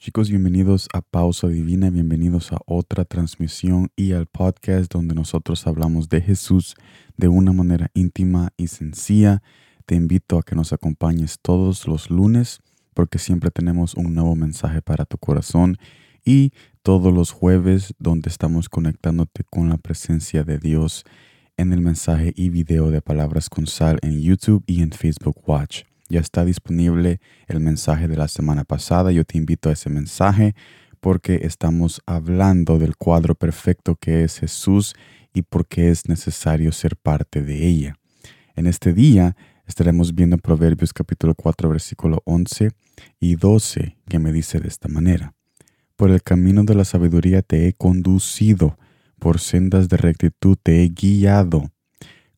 Chicos, bienvenidos a Pausa Divina, bienvenidos a otra transmisión y al podcast donde nosotros hablamos de Jesús de una manera íntima y sencilla. Te invito a que nos acompañes todos los lunes porque siempre tenemos un nuevo mensaje para tu corazón y todos los jueves donde estamos conectándote con la presencia de Dios en el mensaje y video de Palabras con Sal en YouTube y en Facebook Watch. Ya está disponible el mensaje de la semana pasada. Yo te invito a ese mensaje porque estamos hablando del cuadro perfecto que es Jesús y por qué es necesario ser parte de ella. En este día estaremos viendo Proverbios capítulo 4 versículo 11 y 12 que me dice de esta manera. Por el camino de la sabiduría te he conducido, por sendas de rectitud te he guiado.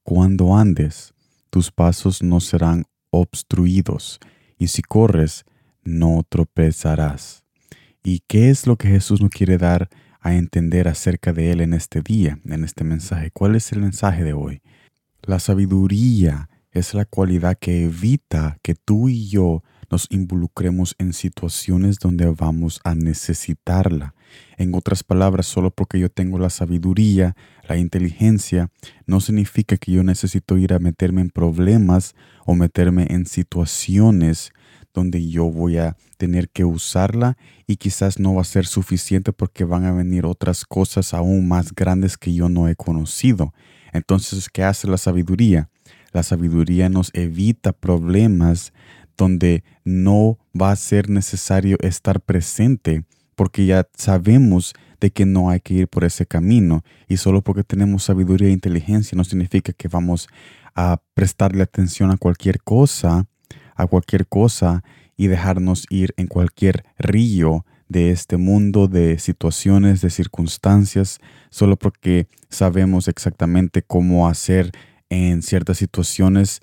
Cuando andes, tus pasos no serán obstruidos, y si corres, no tropezarás. ¿Y qué es lo que Jesús nos quiere dar a entender acerca de Él en este día, en este mensaje? ¿Cuál es el mensaje de hoy? La sabiduría es la cualidad que evita que tú y yo nos involucremos en situaciones donde vamos a necesitarla. En otras palabras, solo porque yo tengo la sabiduría, la inteligencia, no significa que yo necesito ir a meterme en problemas o meterme en situaciones donde yo voy a tener que usarla y quizás no va a ser suficiente porque van a venir otras cosas aún más grandes que yo no he conocido. Entonces, ¿qué hace la sabiduría? La sabiduría nos evita problemas donde no va a ser necesario estar presente porque ya sabemos de que no hay que ir por ese camino y solo porque tenemos sabiduría e inteligencia no significa que vamos a prestarle atención a cualquier cosa, a cualquier cosa y dejarnos ir en cualquier río de este mundo, de situaciones, de circunstancias, solo porque sabemos exactamente cómo hacer en ciertas situaciones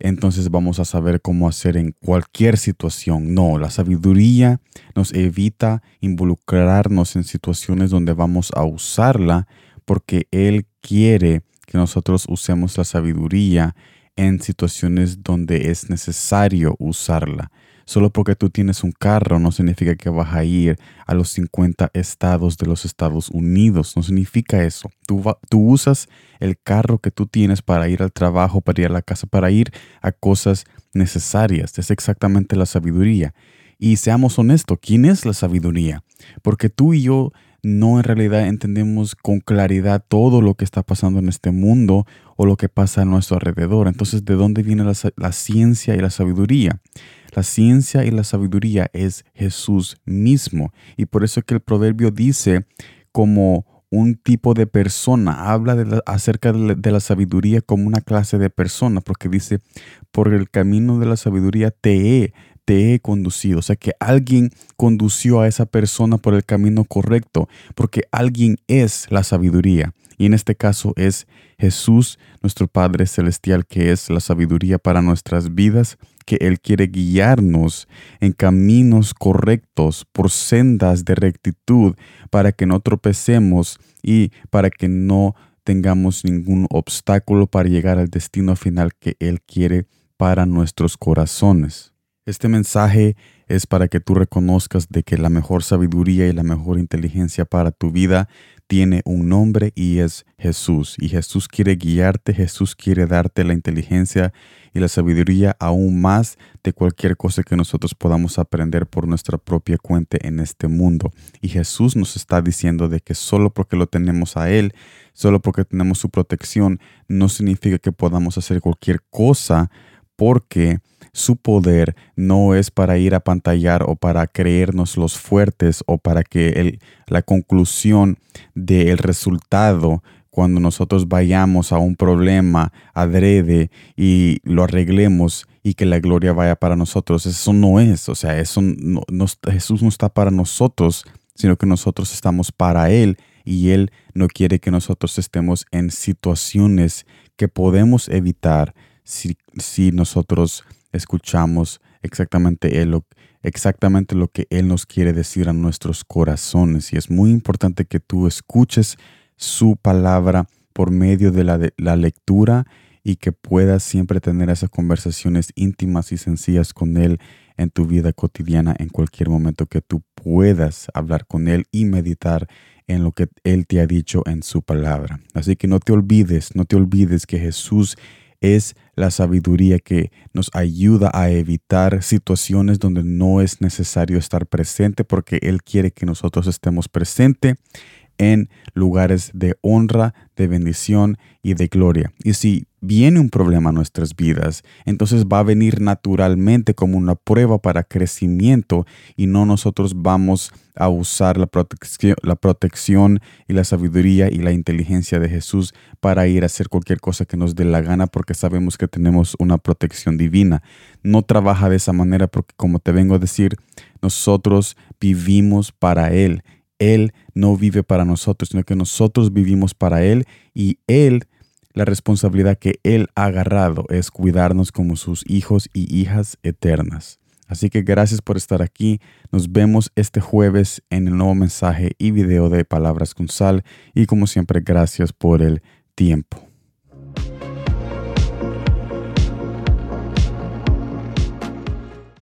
entonces vamos a saber cómo hacer en cualquier situación. No, la sabiduría nos evita involucrarnos en situaciones donde vamos a usarla porque Él quiere que nosotros usemos la sabiduría en situaciones donde es necesario usarla. Solo porque tú tienes un carro no significa que vas a ir a los 50 estados de los Estados Unidos. No significa eso. Tú, tú usas el carro que tú tienes para ir al trabajo, para ir a la casa, para ir a cosas necesarias. Es exactamente la sabiduría. Y seamos honestos, ¿quién es la sabiduría? Porque tú y yo no en realidad entendemos con claridad todo lo que está pasando en este mundo o lo que pasa a nuestro alrededor. Entonces, ¿de dónde viene la, la ciencia y la sabiduría? La ciencia y la sabiduría es Jesús mismo. Y por eso es que el proverbio dice como un tipo de persona, habla de acerca de la, sabiduría como una clase de persona, porque dice, por el camino de la sabiduría te he, te he conducido. O sea que alguien condució a esa persona por el camino correcto, porque alguien es la sabiduría. Y en este caso es Jesús, nuestro Padre Celestial, que es la sabiduría para nuestras vidas que Él quiere guiarnos en caminos correctos, por sendas de rectitud, para que no tropecemos y para que no tengamos ningún obstáculo para llegar al destino final que Él quiere para nuestros corazones. Este mensaje es para que tú reconozcas de que la mejor sabiduría y la mejor inteligencia para tu vida tiene un nombre y es Jesús. Y Jesús quiere guiarte, Jesús quiere darte la inteligencia y la sabiduría aún más de cualquier cosa que nosotros podamos aprender por nuestra propia cuenta en este mundo. Y Jesús nos está diciendo de que solo porque lo tenemos a Él, solo porque tenemos su protección, no significa que podamos hacer cualquier cosa porque su poder no es para ir a pantallar o para creernos los fuertes o para que el, la conclusión del resultado cuando nosotros vayamos a un problema adrede y lo arreglemos y que la gloria vaya para nosotros. Eso no es, o sea, eso no, Jesús no está para nosotros, sino que nosotros estamos para Él y Él no quiere que nosotros estemos en situaciones que podemos evitar si, nosotros escuchamos exactamente, él, exactamente lo que Él nos quiere decir a nuestros corazones. Y es muy importante que tú escuches su palabra por medio de la, de la lectura y que puedas siempre tener esas conversaciones íntimas y sencillas con Él en tu vida cotidiana en cualquier momento que tú puedas hablar con Él y meditar en lo que Él te ha dicho en su palabra. Así que no te olvides, no te olvides que Jesús es la sabiduría que nos ayuda a evitar situaciones donde no es necesario estar presente porque Él quiere que nosotros estemos presentes en lugares de honra, de bendición y de gloria. Y si viene un problema a nuestras vidas, entonces va a venir naturalmente como una prueba para crecimiento y no nosotros vamos a usar la protección, la protección y la sabiduría y la inteligencia de Jesús para ir a hacer cualquier cosa que nos dé la gana porque sabemos que tenemos una protección divina. No trabaja de esa manera porque como te vengo a decir, nosotros vivimos para Él él no vive para nosotros, sino que nosotros vivimos para Él y Él, la responsabilidad que Él ha agarrado es cuidarnos como sus hijos y hijas eternas. Así que gracias por estar aquí. Nos vemos este jueves en el nuevo mensaje y video de Palabras con Sal y como siempre gracias por el tiempo.